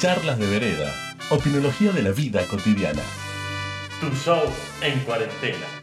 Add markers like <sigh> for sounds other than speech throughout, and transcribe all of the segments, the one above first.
charlas de vereda, opinología de la vida cotidiana. Tu show en cuarentena.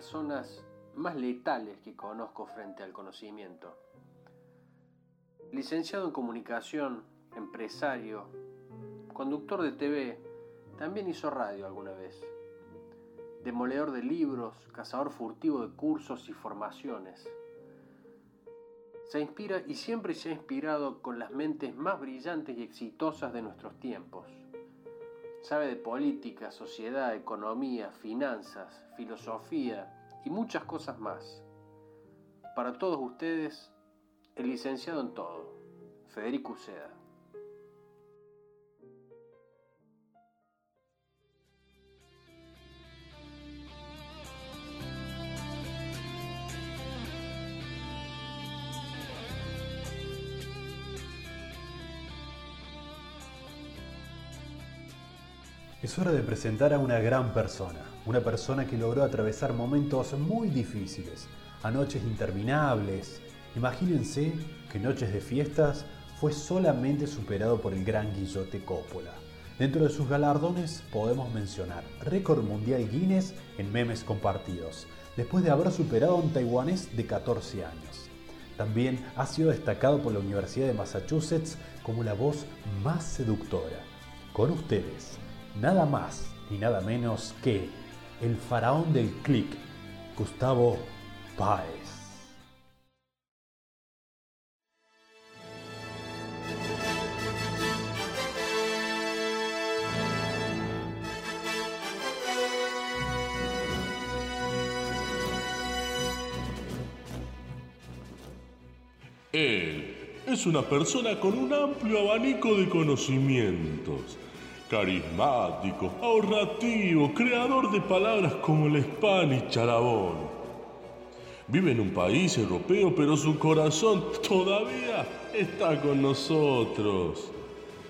Personas más letales que conozco frente al conocimiento. Licenciado en comunicación, empresario, conductor de TV, también hizo radio alguna vez. Demoledor de libros, cazador furtivo de cursos y formaciones. Se inspira y siempre se ha inspirado con las mentes más brillantes y exitosas de nuestros tiempos. Sabe de política, sociedad, economía, finanzas, filosofía y muchas cosas más. Para todos ustedes, el licenciado en todo, Federico Uceda. Es hora de presentar a una gran persona, una persona que logró atravesar momentos muy difíciles, a noches interminables. Imagínense que Noches de Fiestas fue solamente superado por el gran Guillote Coppola. Dentro de sus galardones podemos mencionar récord mundial Guinness en memes compartidos, después de haber superado a un taiwanés de 14 años. También ha sido destacado por la Universidad de Massachusetts como la voz más seductora. Con ustedes, nada más y nada menos que el faraón del click, Gustavo Páez. Él es una persona con un amplio abanico de conocimientos. Carismático, ahorrativo, creador de palabras como el Spanish charabón. Vive en un país europeo, pero su corazón todavía está con nosotros.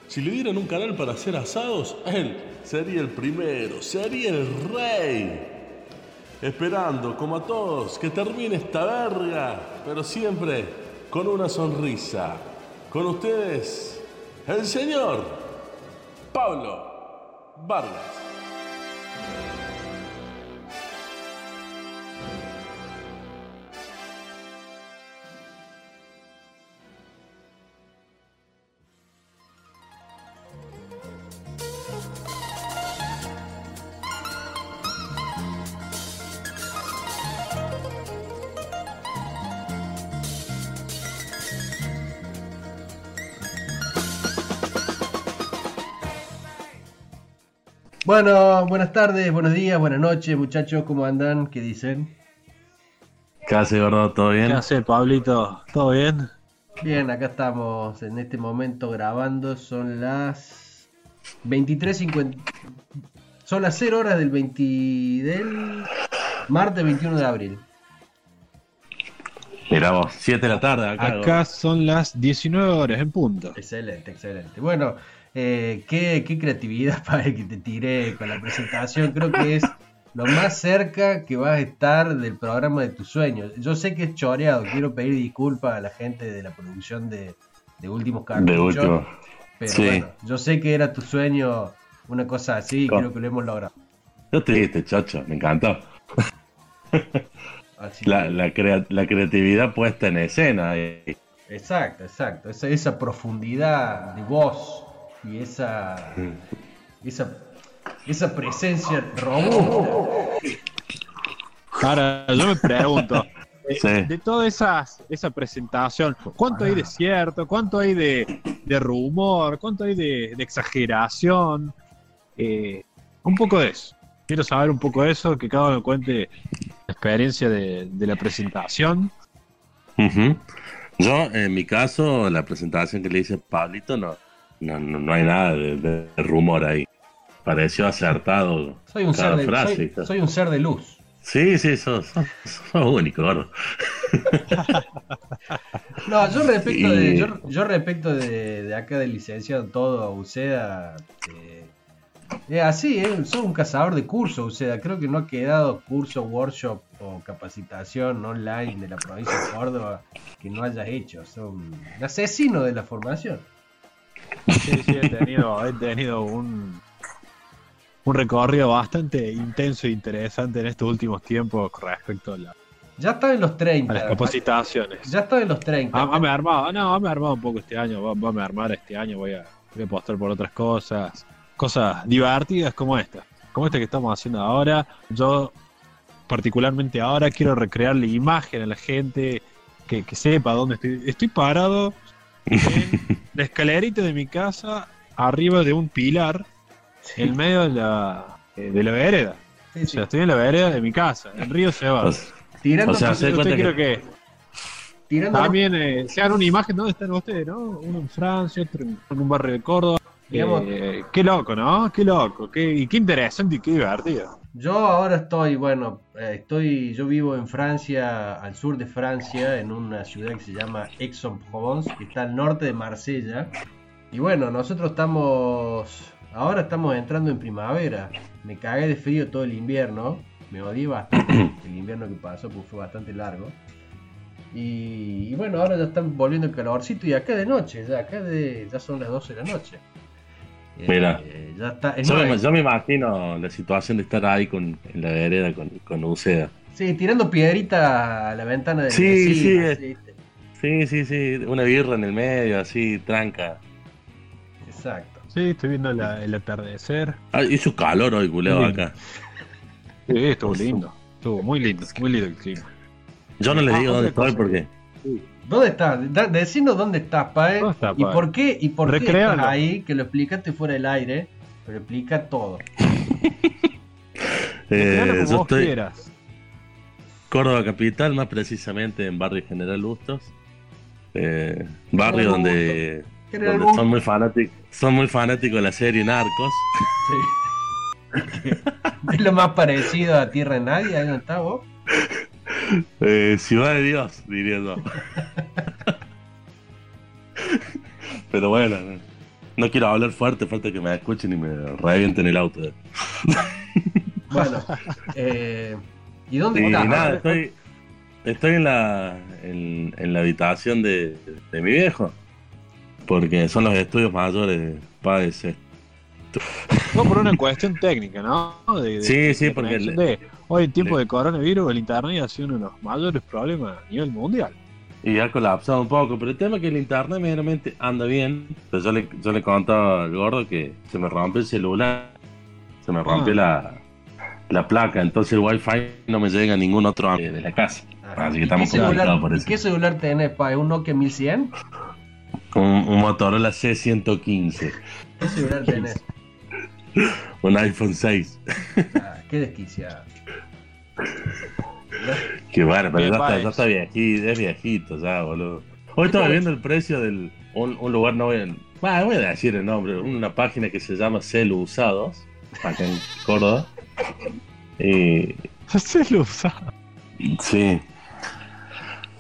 Si le dieran un canal para hacer asados, él sería el primero, sería el rey. Esperando, como a todos, que termine esta verga, pero siempre con una sonrisa. Con ustedes, el señor Pablo Vargas. Bueno, buenas tardes, buenos días, buenas noches, muchachos, ¿cómo andan? ¿Qué dicen? ¿Qué hace, gordo? ¿Todo bien? ¿Qué hace, Pablito? ¿Todo bien? Bien, acá estamos en este momento grabando, son las 23.50. Son las 0 horas del 20 del martes 21 de abril. Mira vos, 7 de la tarde acá. Acá son las 19 horas en punto. Excelente, excelente. Bueno, eh, qué, qué creatividad <laughs> para que te tiré con la presentación. Creo que es lo más cerca que vas a estar del programa de tus sueños. Yo sé que es choreado, quiero pedir disculpas a la gente de la producción de, de Últimos De Cartuchos. último. Pero Sí. bueno, yo sé que era tu sueño una cosa así y creo que lo hemos logrado. No te diste, chacho, me encantó. <laughs> Así La, que- la, crea- la creatividad puesta en escena. Exacto, exacto. Esa, esa profundidad de voz y esa, esa, esa presencia robusta. Ahora, yo me pregunto, Sí. de toda esas, esa presentación, ¿cuánto hay de cierto? ¿Cuánto hay de, de rumor? ¿Cuánto hay de, de exageración? Eh, un poco de eso. Quiero saber un poco de eso, que cada uno me cuente la experiencia de, de la presentación. Yo, en mi caso, la presentación que le hice a Pablito, no, no, no, no hay nada de, de rumor ahí. Pareció acertado Soy un, cada ser de, frase. soy, soy un ser de luz. Sí, sí, sos, sos, sos único, gordo. <laughs> No, yo respecto de, yo, yo respecto de, de acá del licenciado todo Uceda, eh, es así, ¿eh? soy un cazador de cursos, Uceda, creo que no ha quedado curso, workshop o capacitación online de la provincia de Córdoba que no hayas hecho, soy un asesino de la formación. Sí, sí, he tenido, he tenido un, un recorrido bastante intenso e interesante en estos últimos tiempos con respecto a, la- Ya está en los a 30. las capacitaciones. Ya está en los 30. Ah, ah, me armado, no, me he armado un poco este año, va, va a armar este año, voy a, voy a apostar por otras cosas, cosas divertidas como esta, como esta que estamos haciendo ahora. Yo, particularmente ahora, quiero recrear la imagen a la gente que, que sepa dónde estoy. Estoy parado en la escalerita de mi casa, arriba de un pilar, en medio de la, eh, de la vereda. Sí, O sí. sea, estoy en la vereda de mi casa, en Río sea, Tirando, o sea, Usted que- que tirando también eh, se hagan una imagen de dónde están ustedes, ¿no? Uno en Francia, otro en en un barrio de Córdoba. Digamos- Eh, qué loco, ¿no? Qué loco, qué, y qué interesante y qué divertido. Yo ahora estoy, bueno, eh, estoy, yo vivo en Francia, al sur de Francia, en una ciudad que se llama Aix-en-Provence, que está al norte de Marsella. Y bueno, nosotros estamos, ahora estamos entrando en primavera. Me cagué de frío todo el invierno, me odié bastante <coughs> el invierno que pasó, porque fue bastante largo. Y, y bueno, ahora ya están volviendo el calorcito y acá de noche, ya acá de, ya son las 12 de la noche. Eh, Mira. eh, ya está, es yo, me, yo me imagino la situación de estar ahí con, en la vereda con, con Uceda. Sí, tirando piedrita a la ventana de Sí, sí, eh. Sí, sí, sí, una birra en el medio, así, tranca. Exacto. Sí, estoy viendo la- el atardecer. Ah, hizo calor hoy, culeo, acá. Sí, estuvo lindo. Estuvo muy lindo, muy lindo el clima. Yo no les Ah, digo dónde otra estoy cosa. ¿Dónde estás? Da- Decinos dónde estás, Pae. ¿Dónde está, ¿Y Pae? por qué, y por qué estás ahí? Que lo explicaste fuera del aire, pero explica todo. <laughs> eh, yo vos estoy quieras. Córdoba Capital, más precisamente en Barrio General Bustos. Eh, barrio General donde, son muy fanáticos, son muy fanáticos de la serie Narcos. Sí. <laughs> es lo más parecido a Tierra de Nadie, ahí donde estás vos. Eh, Ciudad de Dios, diría yo. Pero bueno, no quiero hablar fuerte, falta que me escuchen y me revienten el auto. Bueno, eh, ¿y dónde Y estás? nada, estoy, estoy en la, en, en la habitación de, de mi viejo, porque son los estudios mayores ese. No, por una cuestión técnica, ¿no? De, de- Sí, sí, de porque hoy en tiempo de coronavirus el internet ha sido uno de los mayores problemas a nivel mundial. Y ha colapsado un poco, pero el tema es que el internet medianamente anda bien. Pero yo le, yo le contaba al gordo que se me rompe el celular, se me rompe Ah. la, la placa, entonces el wifi no me llega a ningún otro de, de la casa. Ajá. Así que ¿Y estamos complicados por ¿y eso. qué celular tenés, Pae? ¿Un Nokia 1100? Un, un Motorola C115, ¿Qué celular <laughs> tenés? un iPhone 6. Ah, qué desquiciado. Que bueno, pero ya está, Baez. ya está viejito, es viejito ya, boludo. Hoy estaba viendo el precio del. Un, un lugar, no voy a. Voy a decir el nombre, una página que se llama Celu Usados, acá en Córdoba. Y. Se lo usa. Sí.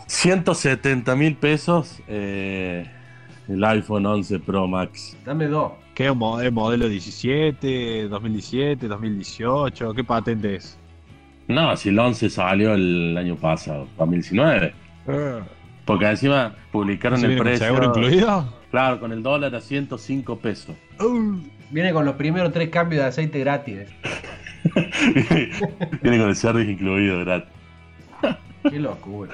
170 mil pesos eh, el iPhone 11 Pro Max. Dame dos. ¿Qué modelo 17, 2017, 2018? ¿Qué patente es? No, si el 11 salió el año pasado, 2019. Porque encima publicaron ¿Se el precio. seguro incluido? Claro, con el dólar a 105 pesos. Viene con los primeros tres cambios de aceite gratis. <laughs> Viene con el service incluido, gratis. Qué locura.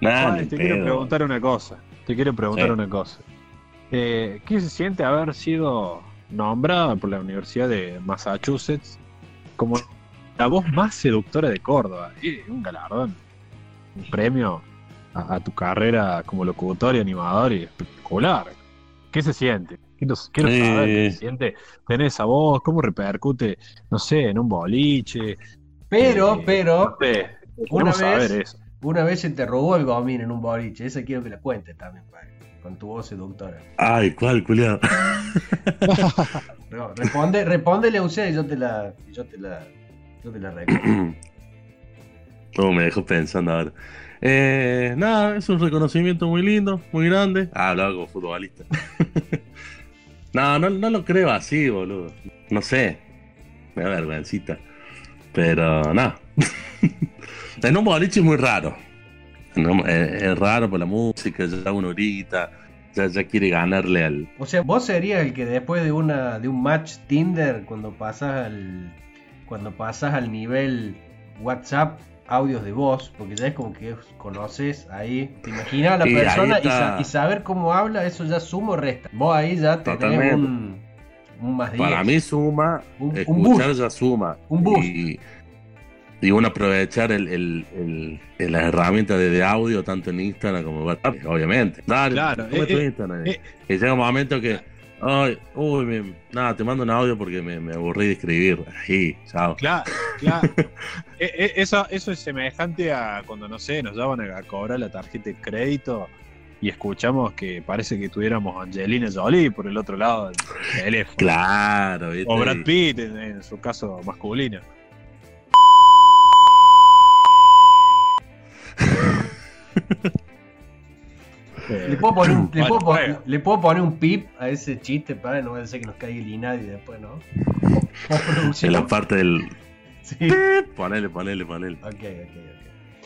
Nada, Ay, ni te pedo. quiero preguntar una cosa. Te quiero preguntar Sí. una cosa. Eh, ¿Qué se siente haber sido nombrada por la Universidad de Massachusetts como la voz más seductora de Córdoba? Y un galardón, un premio a, a tu carrera como locutor y animador y espectacular. ¿Qué se siente? Quiero, quiero Eh. saber qué se siente tener esa voz, cómo repercute, no sé, en un boliche. Pero, Eh, pero, no sé, una vez- eso. Una vez se te robó el gomín en un boliche. Esa quiero que la cuentes también, padre. Con tu voz seductora. Ay, ¿cuál, culiado? <laughs> No, responde, respóndele a usted y yo te la. y Yo te la. Yo te la recuerdo. <clears throat> Todo me dejó pensando ahora. Eh, nada, es un reconocimiento muy lindo, muy grande. Ah, hablaba como futbolista. <laughs> no, no, no lo creo así, boludo. No sé. Me da vergüencita. Pero no. <laughs> en un boliche es muy raro. No, es, es raro por la música, ya una horita. Ya, ya quiere ganarle al. O sea, vos serías el que después de una de un match Tinder, cuando pasas al cuando pasas al nivel WhatsApp, audios de voz, porque ya es como que conoces ahí, te imaginas a la persona y, está. sa- y saber cómo habla, eso ya suma o resta. Vos ahí ya tenés Totalmente. un, un más 10. Para mí suma, Un- un escuchar boost. ya suma. Un boost. Y, y uno aprovechar el, el, el- el- las herramientas de, de audio, tanto en Instagram como en WhatsApp, obviamente. Dale, Claro, ¿cómo eh, eh, Instagram? eh. llega un momento que, ay, uy, me- nada, te mando un audio porque me, me aburrí de escribir. Ahí, chao. Claro, claro. <laughs> E- e- eso, eso es semejante a cuando, no sé, nos llaman a, a cobrar la tarjeta de crédito y escuchamos que parece que tuviéramos Angelina Jolie por el otro lado del teléfono. Claro, ¿viste? O Brad Pitt en, en su caso masculino. <laughs> Le puedo, poner un, le, puedo, pon- bueno. le puedo poner un pip a ese chiste para no vaya a ser que nos caiga el Inadi después, ¿no? <laughs> En la parte del. <laughs> Sí. Ponele, ponele, ponele. Ok, ok, ok.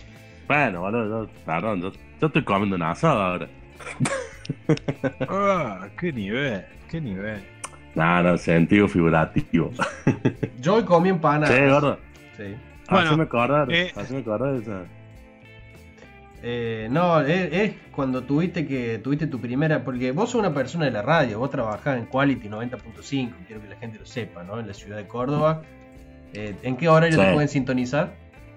Bueno, boludo, yo, perdón, yo, yo estoy comiendo un asado ahora. <laughs> Ah, qué nivel, qué nivel. No, no, sentido figurativo. Yo hoy comí empanadas. Che, gordo. Sí. Bueno, acordar, eh. acordar esa. Eh, no, es, es cuando tuviste que tuviste tu primera, porque vos sos una persona de la radio, vos trabajás en Quality 90.5, quiero que la gente lo sepa, ¿no? En la ciudad de Córdoba. Eh, ¿En qué horario Sí. te pueden sintonizar?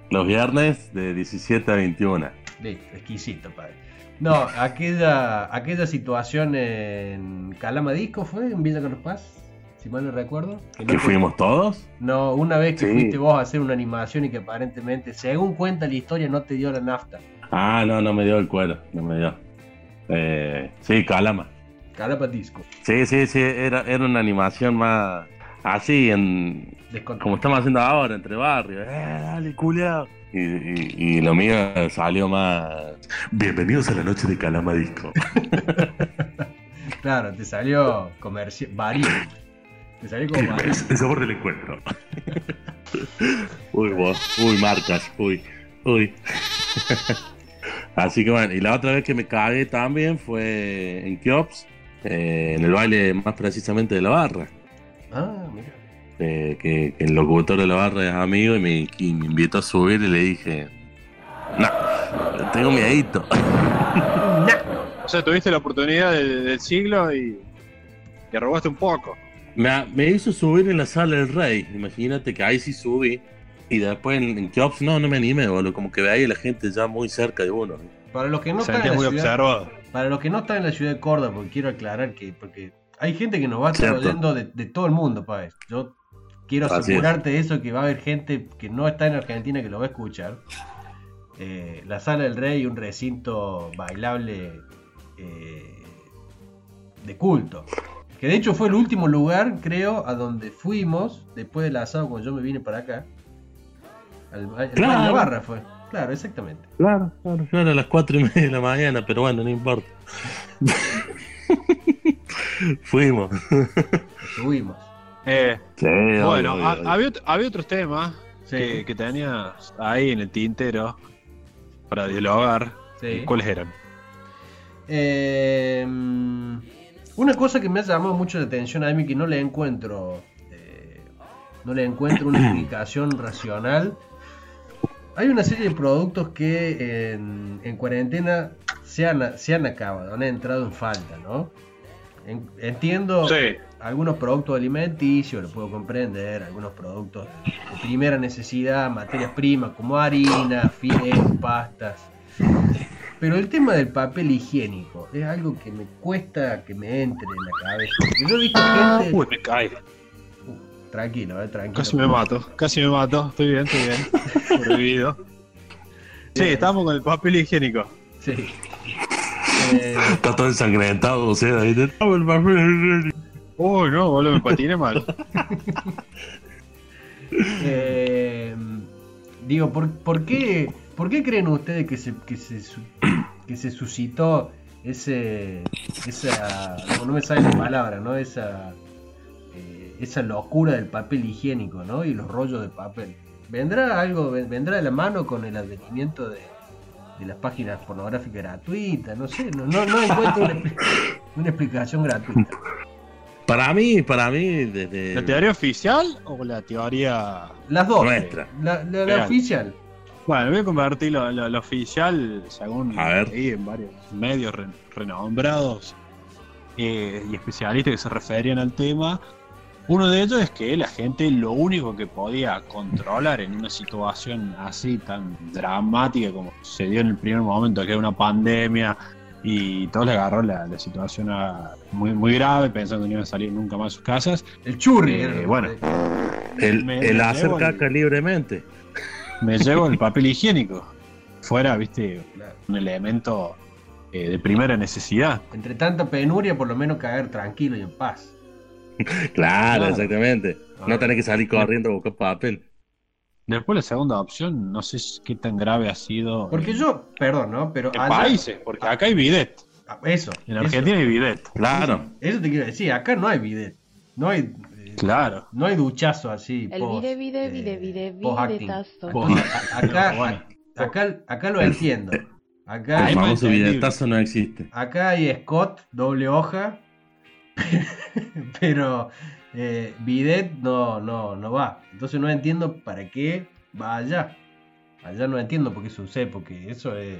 Los viernes de 17 a 21. Listo, exquisito, padre. No, aquella, aquella situación en Calama Disco fue, en Villa Carlos Paz, si mal no recuerdo. que no ¿Que te- fuimos todos? No, una vez que Sí. fuiste vos a hacer una animación y que aparentemente, según cuenta la historia, no te dio la nafta. Ah, no, no me dio el cuero, no me dio. Eh, sí, Calama. Calama Disco. Sí, sí, sí, era, era una animación más así, en como estamos haciendo ahora, entre barrios. Eh, dale, culiao. Y, y, y lo mío salió más. Bienvenidos a la noche de Calama Disco. <laughs> Claro, te salió comercial, varío. Te salió como varío. El sabor del encuentro. <laughs> uy, vos, uy, marcas, uy, uy. Así que bueno, y la otra vez que me cagué también fue en Kiops, eh, en el baile más precisamente de la barra. Ah, mira. eh, que, que el locutor de la barra es amigo y me, y me invitó a subir y le dije, no, tengo miedito. <laughs> O sea, tuviste la oportunidad del, del siglo y te robaste un poco. Me, me hizo subir en la sala del rey, imagínate que ahí sí subí. Y después en, en Kiops no, no me animé, boludo. Como que veía a la gente ya muy cerca de uno. Para los que no están en muy la ciudad, observado. para los que no están en la ciudad de Córdoba, porque quiero aclarar que porque hay gente que nos va a estar oyendo de, de todo el mundo, Páez. Yo quiero Así asegurarte de eso que va a haber gente que no está en Argentina que lo va a escuchar. Eh, la sala del rey, un recinto bailable eh, de culto. Que de hecho fue el último lugar, creo, a donde fuimos después del asado cuando yo me vine para acá. Al, al Claro. barra fue. Claro, exactamente. Claro, claro, claro, a las cuatro y media de la mañana, pero bueno, no importa. <laughs> Fuimos. Estuvimos. Eh, Sí, bueno, obvio, obvio, había, había otros temas Sí. que, que tenías ahí en el tintero para dialogar. Sí. ¿Cuáles eran? Eh, una cosa que me ha llamado mucho la atención a mí que no le encuentro eh, no le encuentro una <clears throat> explicación racional hay una serie de productos que en, en cuarentena se han, se han acabado han entrado en falta ¿no? En- entiendo Sí. algunos productos alimenticios, lo puedo comprender, algunos productos de primera necesidad, materias primas como harina, fideos, pastas. Pero el tema del papel higiénico es algo que me cuesta que me entre en la cabeza. Yo he visto gente. Uy, me cae. Tranquilo, eh, tranquilo. Casi me mato, casi me mato. Estoy bien, estoy bien. <laughs> Sobrevivido. Sí, estamos con el papel higiénico. Sí. Eh, <laughs> Está todo ensangrentado, o sea, ahí te- el papel. Uy, no, boludo, me patiné mal. <laughs> eh, digo, ¿por, por qué, ¿por qué creen ustedes que se, que se, que se suscitó ese, esa, no, no me sale la palabra, ¿no? Esa, esa locura del papel higiénico, ¿no? Y los rollos de papel. ¿Vendrá algo, ven- vendrá de la mano con el advenimiento de, de las páginas pornográficas gratuitas? No sé, no, no, no encuentro una, expli- una explicación gratuita. Para mí, para mí, desde. ¿La teoría oficial o la teoría.? Las dos. Nuestra. La, la- la Real. oficial. Bueno, voy a convertir lo, lo- lo oficial, según A ver. en varios medios re- renombrados eh, y especialistas que se referían al tema. Uno de ellos es que la gente lo único que podía controlar en una situación así tan dramática como se dio en el primer momento, que era una pandemia y todos le agarró la, la situación a- muy, muy grave, pensando que no iban a salir nunca más de sus casas. El churri. Eh, bueno. El, Me- el me hacer caca libremente. Me llevo el papel higiénico. Fuera, viste, un elemento eh, de primera necesidad. Entre tanta penuria, por lo menos caer tranquilo y en paz. <laughs> Claro, Claro. exactamente. No tenés que salir corriendo a buscar papel. Después la segunda opción, no sé qué tan grave ha sido Porque en, yo, perdón, ¿no? Pero en allá- países, porque acá hay bidet. Ah, Eso. En eso, Argentina hay bidet. Claro. Eso te quiero decir, acá no hay bidet. No hay, eh, Claro. no hay duchazo así. El post, vide, vide, eh, videtazo. Entonces, a- acá, acá, acá lo entiendo. Acá, El famoso billetazo no existe. acá hay Scott, doble hoja. <laughs> pero eh, bidet no, no, no va. Entonces no entiendo para qué va allá. Allá no entiendo por qué sucede, porque eso es.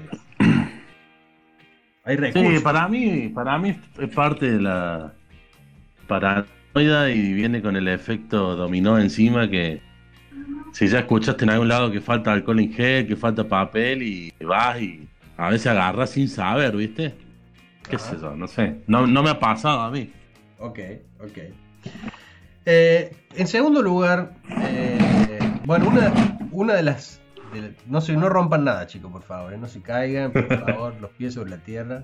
Hay recursos. Sí, para mí, para mí es parte de la paranoia y viene con el efecto dominó encima que si ya escuchaste en algún lado que falta alcohol en gel, que falta papel y vas y a veces agarras sin saber, ¿viste? ¿Qué Ajá. sé yo? No sé. No, no me ha pasado a mí. Ok, ok. Eh, en segundo lugar, eh, bueno, una, una de las. de- no se no rompan nada, chicos, por favor. eh, no se caigan, por <laughs> favor, los pies sobre la tierra.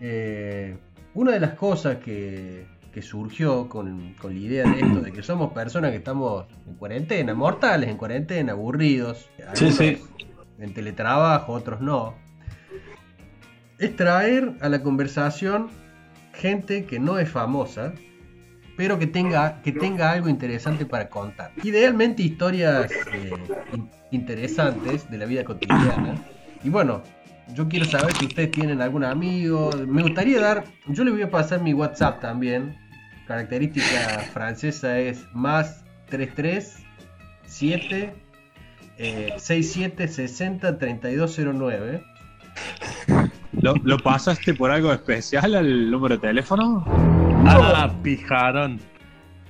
Eh, una de las cosas que, que surgió con, con la idea de esto, de que somos personas que estamos en cuarentena, mortales en cuarentena, aburridos. Sí, sí. En teletrabajo, otros no. Es traer a la conversación gente que no es famosa, pero que tenga, que tenga algo interesante para contar. Idealmente historias eh, in- interesantes de la vida cotidiana. Y bueno, yo quiero saber si ustedes tienen algún amigo. Me gustaría dar, yo les voy a pasar mi WhatsApp también. Característica francesa es más 33 7 eh, 67 60 3209. ¿Lo, lo pasaste por algo especial al número de teléfono? Ah, pijarón.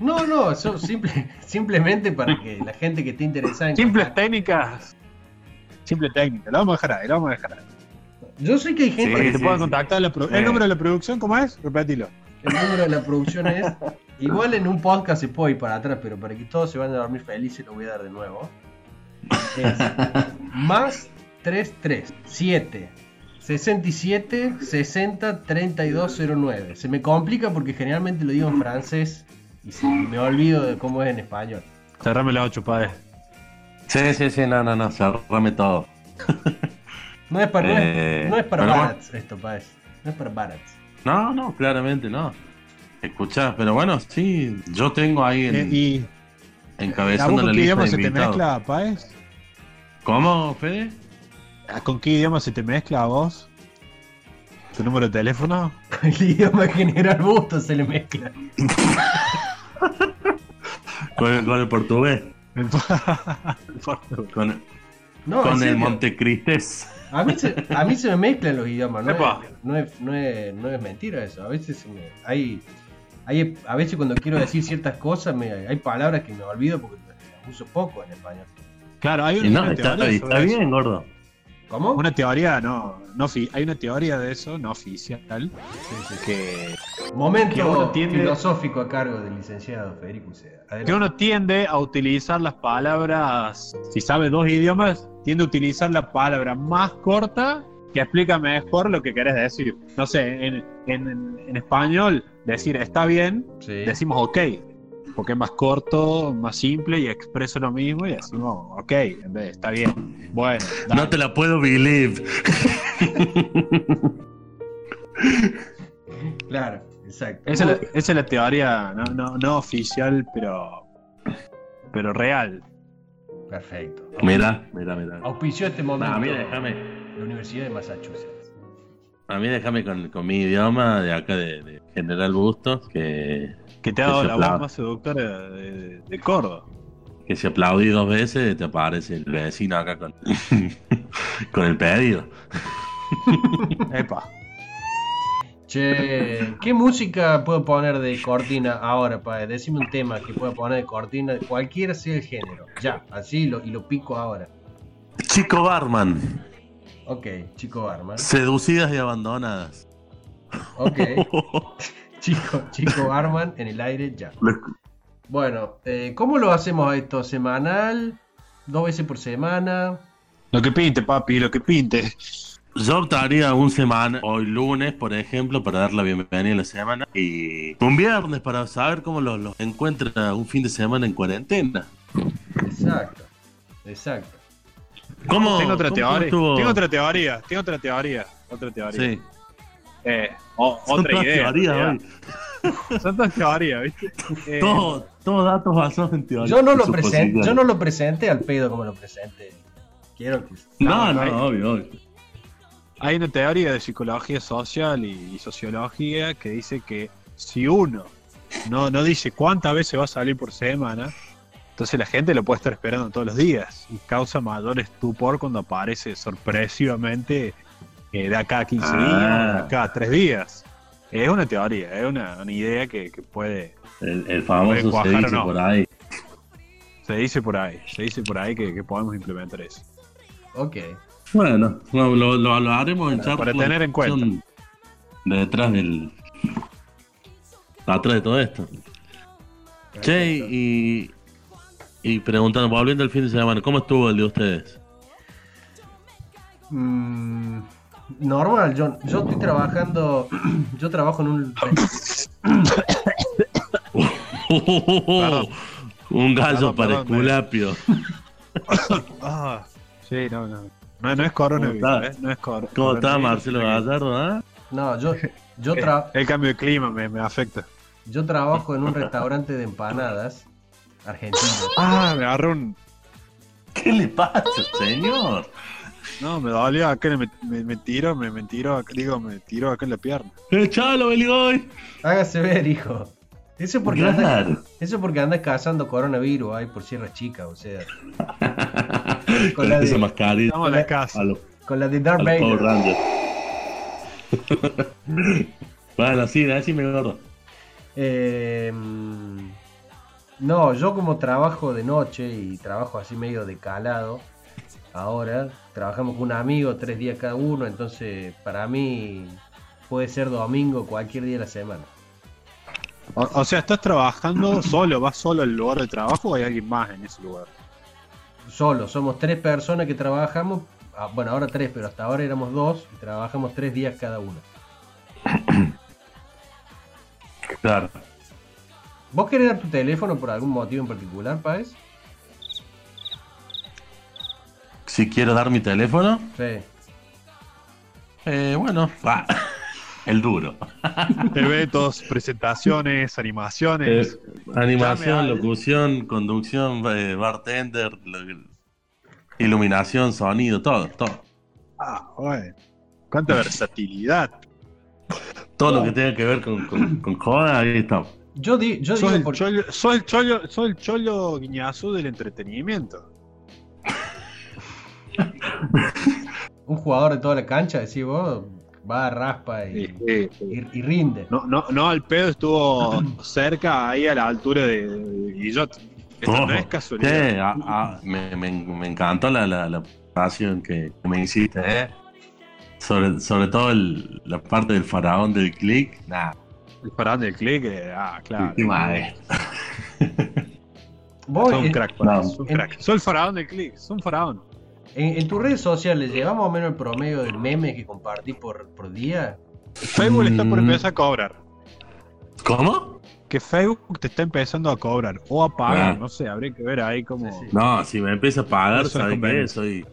No, no, eso simple, simplemente para que la gente que esté interesada en Simples contar- técnicas. Simple técnica. Lo vamos a dejar ahí, lo vamos a dejar ahí. Yo sé que hay gente Para que Sí, te sí. contactar. La pro- Sí. ¿El número de la producción cómo es? Repetilo. El número de la producción es. Igual en un podcast se puede ir para atrás, pero para que todos se vayan a dormir felices, lo voy a dar de nuevo. Es <laughs> más 33 7 67 60 3209. Se me complica porque generalmente lo digo en francés y se- me olvido de cómo es en español. Cerrame la 8, padre. Sí, sí, sí, no, no, no, cerrame todo. <laughs> No es para, no es- Eh, no es para barats esto, Páez. No es para barats. No, no, claramente no. Escuchá, pero bueno, sí, yo tengo ahí en, Eh, ¿Y a encabezando la lista se te mezcla? ¿Cómo, Fede? ¿Con qué idioma se te mezcla a vos? ¿Tu número de teléfono? <laughs> El idioma general busto se le mezcla. <laughs> Con el, con el portugués, <laughs> con, No, con el serio. Montecristés. A mí, se, a mí se me mezclan los idiomas, no es, no, es, no, es, no es mentira eso. A veces se me- hay, hay, a veces cuando quiero decir ciertas cosas me, hay palabras que me olvido porque las uso poco en español. Claro, hay Y una, no, está, está bien, gordo. ¿Cómo? Una teoría, no, no hay una teoría de eso, no oficial, que, Momento Que uno tiende- filosófico a cargo del licenciado Federico Uceda. Que uno tiende a utilizar las palabras, si sabe dos idiomas, tiende a utilizar la palabra más corta que explica mejor lo que querés decir. No sé, en, en- en español, decir está bien, Sí. decimos ok, porque es más corto, más simple y expreso lo mismo y decimos ok, en vez de está bien. Bueno, dale. No te la puedo believe. Claro, exacto. esa, es la, esa es la teoría no, no, no oficial, pero, pero real. Perfecto. Mira, mira, mira. Auspició este momento a mí déjame, la Universidad de Massachusetts. A mí déjame con, con mi idioma de acá de, de General Bustos, que, Que te ha dado la voz más seductora de, de- de Córdoba. que si aplaudí dos veces te aparece el vecino acá con, <laughs> con el pedido. <laughs> Epa. Che, ¿qué música puedo poner de cortina ahora, padre? Decime un tema que pueda poner de cortina, cualquiera sea el género. Ya, así lo, y lo pico ahora. Chico Barman, Ok, chico Barman. seducidas y abandonadas. Ok, <laughs> chico, chico Barman en el aire ya. Bueno, eh, ¿cómo lo hacemos esto? ¿Semanal? ¿Dos veces por semana? Lo que pinte, papi, lo que pinte. Yo optaría un semana, hoy lunes, por ejemplo, para dar la bienvenida a la semana. Y un viernes para saber cómo los los encuentra un fin de semana en cuarentena. Exacto, exacto. ¿Cómo, tengo otra cómo teoría. estuvo? Tengo otra teoría. Tengo otra teoría. Otra teoría. Sí. Eh, o- Son otra todas idea. hoy. Son todas teorías, ¿viste? <laughs> Eh, Todo- Todos datos basados en teorías. Yo no, lo suposiciones. yo no lo presenté al pedo como lo presenté. Quiero que... No, no, hay- obvio, obvio. Hay una teoría de psicología social y, y sociología que dice que si uno no, no dice cuántas veces va a salir por semana, entonces la gente lo puede estar esperando todos los días y causa mayor estupor cuando aparece sorpresivamente eh, de acá a 15 Ah. días, de acá a 3 días. Es una teoría, es una, una idea que, que puede, El, el Puede famoso se cuajar o dice no. por ahí. se dice por ahí, se dice por ahí que, que podemos implementar eso. Ok. Bueno, no, lo, lo, lo haremos en Para- charla. para tener en cuenta. De detrás del. Atrás de todo esto. Che, y. Y preguntando, volviendo al fin de semana, ¿cómo estuvo el de ustedes? Mm, normal, yo, yo estoy trabajando, <clears throat> yo trabajo en un... <laughs> Un gallo Perdón, para perdón, Esculapio. <laughs> Ah, sí, no, no. No, no es coronavirus, ¿Cómo está? ¿eh? No es cor- ¿Cómo está Marcelo Gallardo? ah? No, yo, yo, Eh, tra- El cambio de clima me, me afecta. yo trabajo en un restaurante de empanadas argentino. <laughs> Ah, me agarró un. ¿Qué le pasa, señor? No, me dolió acá, me, me, me tiro, me, me tiro, acá- digo, me tiro acá en la pierna. ¡Echalo, Beligoy! Hágase ver, hijo. Eso es porque anda, Claro. eso es porque anda cazando coronavirus ahí por Sierra Chica, o sea, <laughs> Con la de- esa mascarilla en la casa. a los con la de Darth Vader. <laughs> Bueno, sí, decime gordo. Eh, no, yo como trabajo de noche y trabajo así medio de calado, ahora trabajamos con un amigo tres días cada uno, entonces para mí puede ser domingo cualquier día de la semana. O, o sea, ¿estás trabajando <clears throat> solo? ¿Vas solo al lugar de trabajo o hay alguien más en ese lugar? Solo, somos tres personas que trabajamos, ah, bueno ahora tres, pero hasta ahora éramos dos y trabajamos tres días cada uno. Claro. ¿Vos querés dar tu teléfono por algún motivo en particular, Paez? Si quiero dar mi teléfono, Sí. eh, bueno, ah, <laughs> el duro. Eventos, presentaciones, animaciones. Eh, animación, locución, conducción, eh, bartender, iluminación, sonido, todo, todo. Ah, bueno. Cuánta versatilidad. Todo lo que tenga que ver con, con, con joda, ahí estamos. Yo, di- yo Sos digo el, por- chollo, sos el chollo, sos el cholo guiñazo del entretenimiento. <laughs> un jugador de toda la cancha, decís vos, va, raspa y, y- y rinde. No, no, no, al pedo estuvo <clears throat> cerca ahí a la altura de, de Guillot. Esto no es casualidad. Sí, ah, ah, me, me, me encantó la, la, la pasión que, que me hiciste, ¿eh? Sobre, sobre todo el- la parte del faraón del click, nada, El parán del click, eh, ah, claro. qué un eh, crack, No. sos un crack. Sos el faraón del click, sos un faraón. En, en tus redes sociales, ¿llevamos más o menos el promedio del meme que compartís por, por día? Facebook está por Mm. empezar a cobrar. ¿Cómo? Que Facebook te está empezando a cobrar o a pagar, Ah. no sé, habría que ver ahí cómo. Sí, sí. No, si me empieza a pagar, ¿sabes qué? Soy,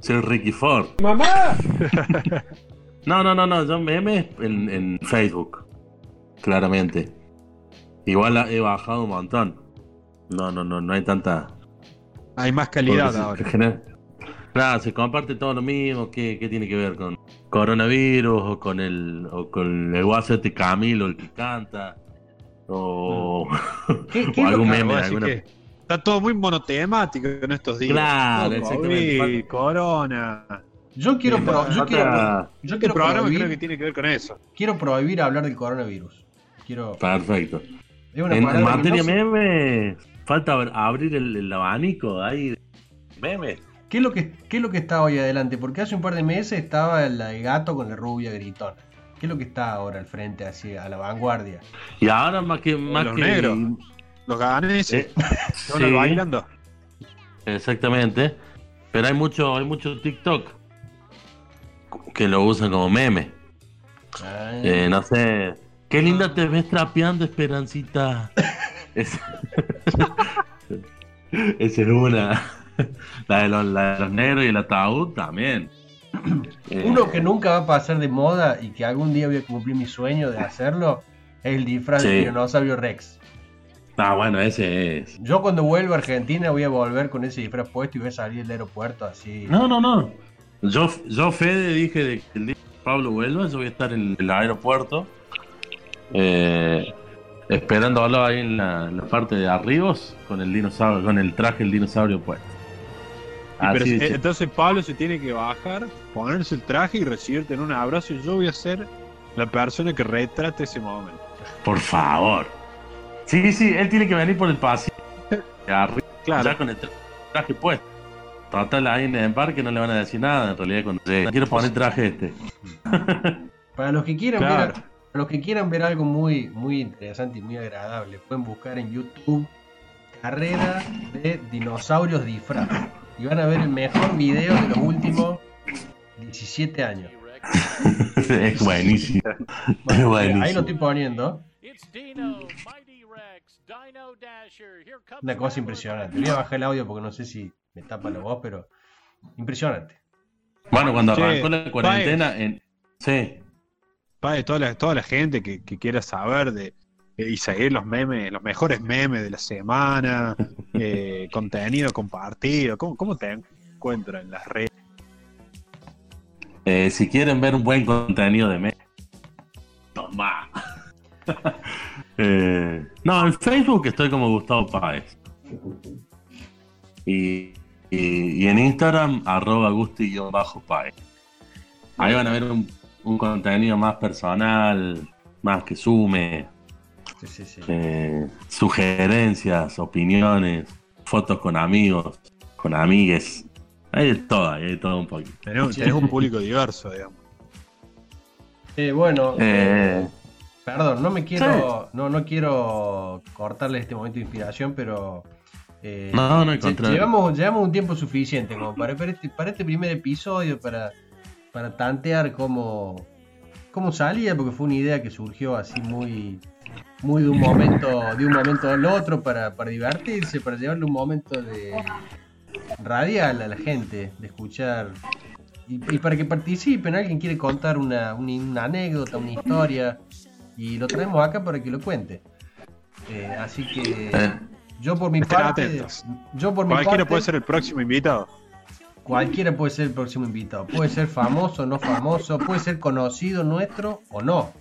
soy Ricky Ford. ¡Mamá! <laughs> No, no, no, no, yo memes en, en Facebook, claramente. Igual he bajado un montón. No, no, no, no hay tanta. Hay más calidad se- ahora. genera- Claro, se comparte todo lo mismo. ¿Qué, qué tiene que ver con coronavirus o con el o con el WhatsApp de Camilo, el que canta? O, ¿Qué, <laughs> qué o algún que- meme alguna. que está todo muy monotemático en estos días. Claro, Todo exactamente. COVID, corona. Yo quiero, pro- yo quiero, yo quiero programa prohibir, creo que tiene que ver con eso. quiero prohibir hablar del coronavirus. Quiero, Perfecto. es una En, materia no meme, falta abr- abrir el, el abanico ahí. Memes. ¿Qué es, lo que, ¿Qué es lo que está hoy adelante? Porque hace un par de meses estaba el, gato con la rubia gritona. ¿Qué es lo que está ahora al frente, así, a la vanguardia? Y ahora más que. Más Los que negros. Los ganeses. Eh, <laughs> sí, bailando. exactamente. Pero hay mucho, hay mucho TikTok que lo usan como meme. Ah, Eh, no sé. Qué linda te ves trapeando, Esperancita. Es- <laughs> Esa es una. La de, los, la de los negros y el ataúd también. Eh, Uno que nunca va a pasar de moda y que algún día voy a cumplir mi sueño de hacerlo es el disfraz Sí. del dinosaurio Rex. Ah, bueno, ese es. Yo cuando vuelva a Argentina voy a volver con ese disfraz puesto y voy a salir del aeropuerto así. No, no, no. Yo, yo Fede, dije de que el día que Pablo vuelva, yo voy a estar en el aeropuerto. Eh, esperándolo ahí en la, en la parte de arribos con el dinosaurio, con el traje del dinosaurio puesto. Pero, eh, entonces Pablo se tiene que bajar, ponerse el traje y recibirte en un abrazo. Y yo voy a ser la persona que retrate ese momento. por favor. Sí, sí, él tiene que venir por el pasillo. <laughs> de arriba, Claro. Ya con el tra- traje puesto. Total, ahí en el parque no le van a decir nada en realidad cuando llegue. Quiero poner traje este. Para los que quieran Claro. ver, para los que quieran ver algo muy, muy interesante y muy agradable, pueden buscar en YouTube carrera de dinosaurios disfraz. Y van a ver el mejor video de los últimos 17 años. <laughs> es buenísimo. <laughs> Es Bueno, buenísimo. ahí lo estoy poniendo. It's Dino, Mighty Rex, Dino Dasher. Here comes Una cosa impresionante. Voy a bajar el audio porque no sé si me tapa la voz, pero impresionante. Bueno, cuando arrancó la cuarentena, en... sí, Padre, toda la, toda la gente que, que quiera saber de eh, y seguir los memes, los mejores memes de la semana, <laughs> eh, contenido compartido, ¿cómo, cómo te encuentran en las redes? eh, si quieren ver un buen contenido de me, toma. <laughs> Eh, no, en Facebook estoy como Gustavo Páez. Y, y, y en Instagram, arroba gusti-páez. Ahí van a ver un, un contenido más personal, más que sume, Sí, sí, sí. eh, sugerencias, opiniones, fotos con amigos, con amigues. Hay de todo, hay de todo un poquito. Tenemos un público diverso, digamos. Eh, bueno, Eh, perdón, no me quiero, no, no quiero cortarle este momento de inspiración, pero eh, no, no, llevamos, llevamos un tiempo suficiente como para, para, este, para este primer episodio, para, para tantear cómo, cómo salía, porque fue una idea que surgió así muy, muy de un momento, de un momento al otro, para, para divertirse, para llevarle un momento de radial a la gente, de escuchar y, y para que participen, alguien quiere contar una, una- una anécdota, una historia, y lo traemos acá para que lo cuente. Eh, así que Eh, yo por mi Estén parte, atentos. yo por mi Cualquiera parte, puede ser el próximo invitado. Cualquiera puede ser el próximo invitado. Puede ser famoso, no famoso, puede ser conocido nuestro o no.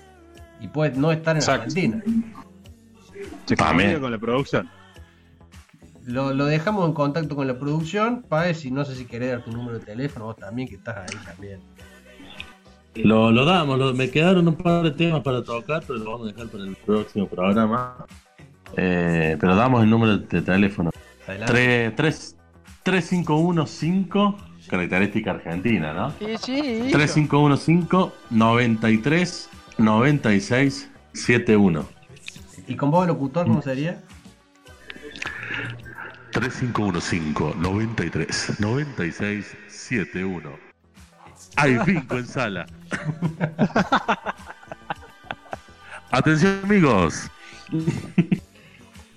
Y puede no estar en Exacto. Argentina. Se comunica con la producción. Lo, lo dejamos en contacto con la producción. Paez, y no sé si querés dar tu número de teléfono, vos también, que estás ahí también. lo, lo damos, lo- me quedaron un par de temas para tocar, pero lo vamos a dejar para el próximo programa. Eh, pero damos el número de teléfono. Adelante. 3, 3, 3515, característica argentina, ¿no? Sí, sí. 3515 93 96 71. ¿Y con vos, locutor, cómo sería? 3515 93 96 71. Hay bingo en sala. Atención amigos.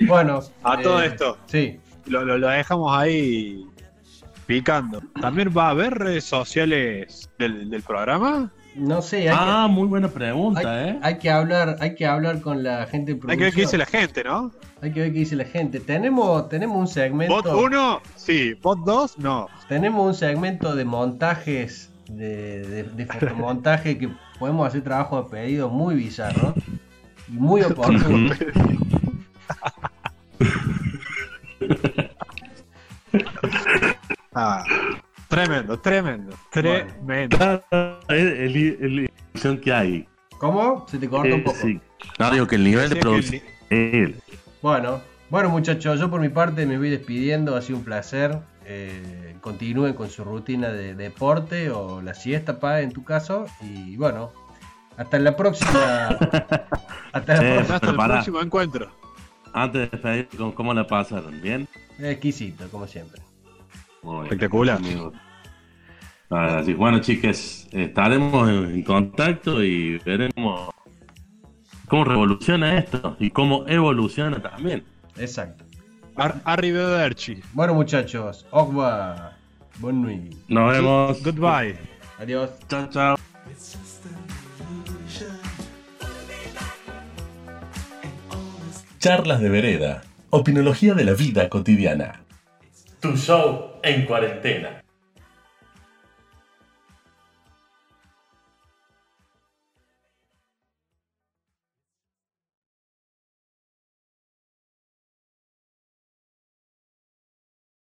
Bueno. A todo eh, esto. Sí. Lo, lo- lo dejamos ahí picando. ¿También va a haber redes sociales del, del programa? No sé, hay, Ah, muy buena que, pregunta, hay, ¿eh? hay que hablar, hay que hablar con la gente Hay que ver qué dice la gente, ¿no? Hay que ver qué dice la gente. Tenemos, tenemos un segmento. ¿Bot 1? Sí. ¿Bot 2? No. Tenemos un segmento de montajes, de, de, de fotomontaje que podemos hacer trabajo de pedido muy bizarro y muy <laughs> oportuno. <laughs> Ah, tremendo, tremendo, tremendo. El, el- el- la ilusión que hay. ¿Cómo? Se te corta un Eh, poco. sí. No, digo que el nivel de producción. Bueno, bueno muchachos, yo por mi parte me voy despidiendo, ha sido un placer. Eh, continúen con su rutina de deporte o la siesta, pa, en tu caso. Y bueno, hasta la próxima. <laughs> hasta la Eh, próxima. Hasta el próximo encuentro. Antes de despedir, ¿cómo, cómo la pasaron? ¿Bien? Exquisito, como siempre. Muy bien, Espectacular. amigos. Ah, Así, bueno, chicas, estaremos en en contacto y veremos cómo, cómo revoluciona esto y cómo evoluciona también. Exacto. Ar arrivederci. Bueno, muchachos, Ogba. Nuit. Nos vemos. Goodbye. Adiós. Chao, chao. Charlas de vereda. Opinología de la vida cotidiana. Tu show en cuarentena.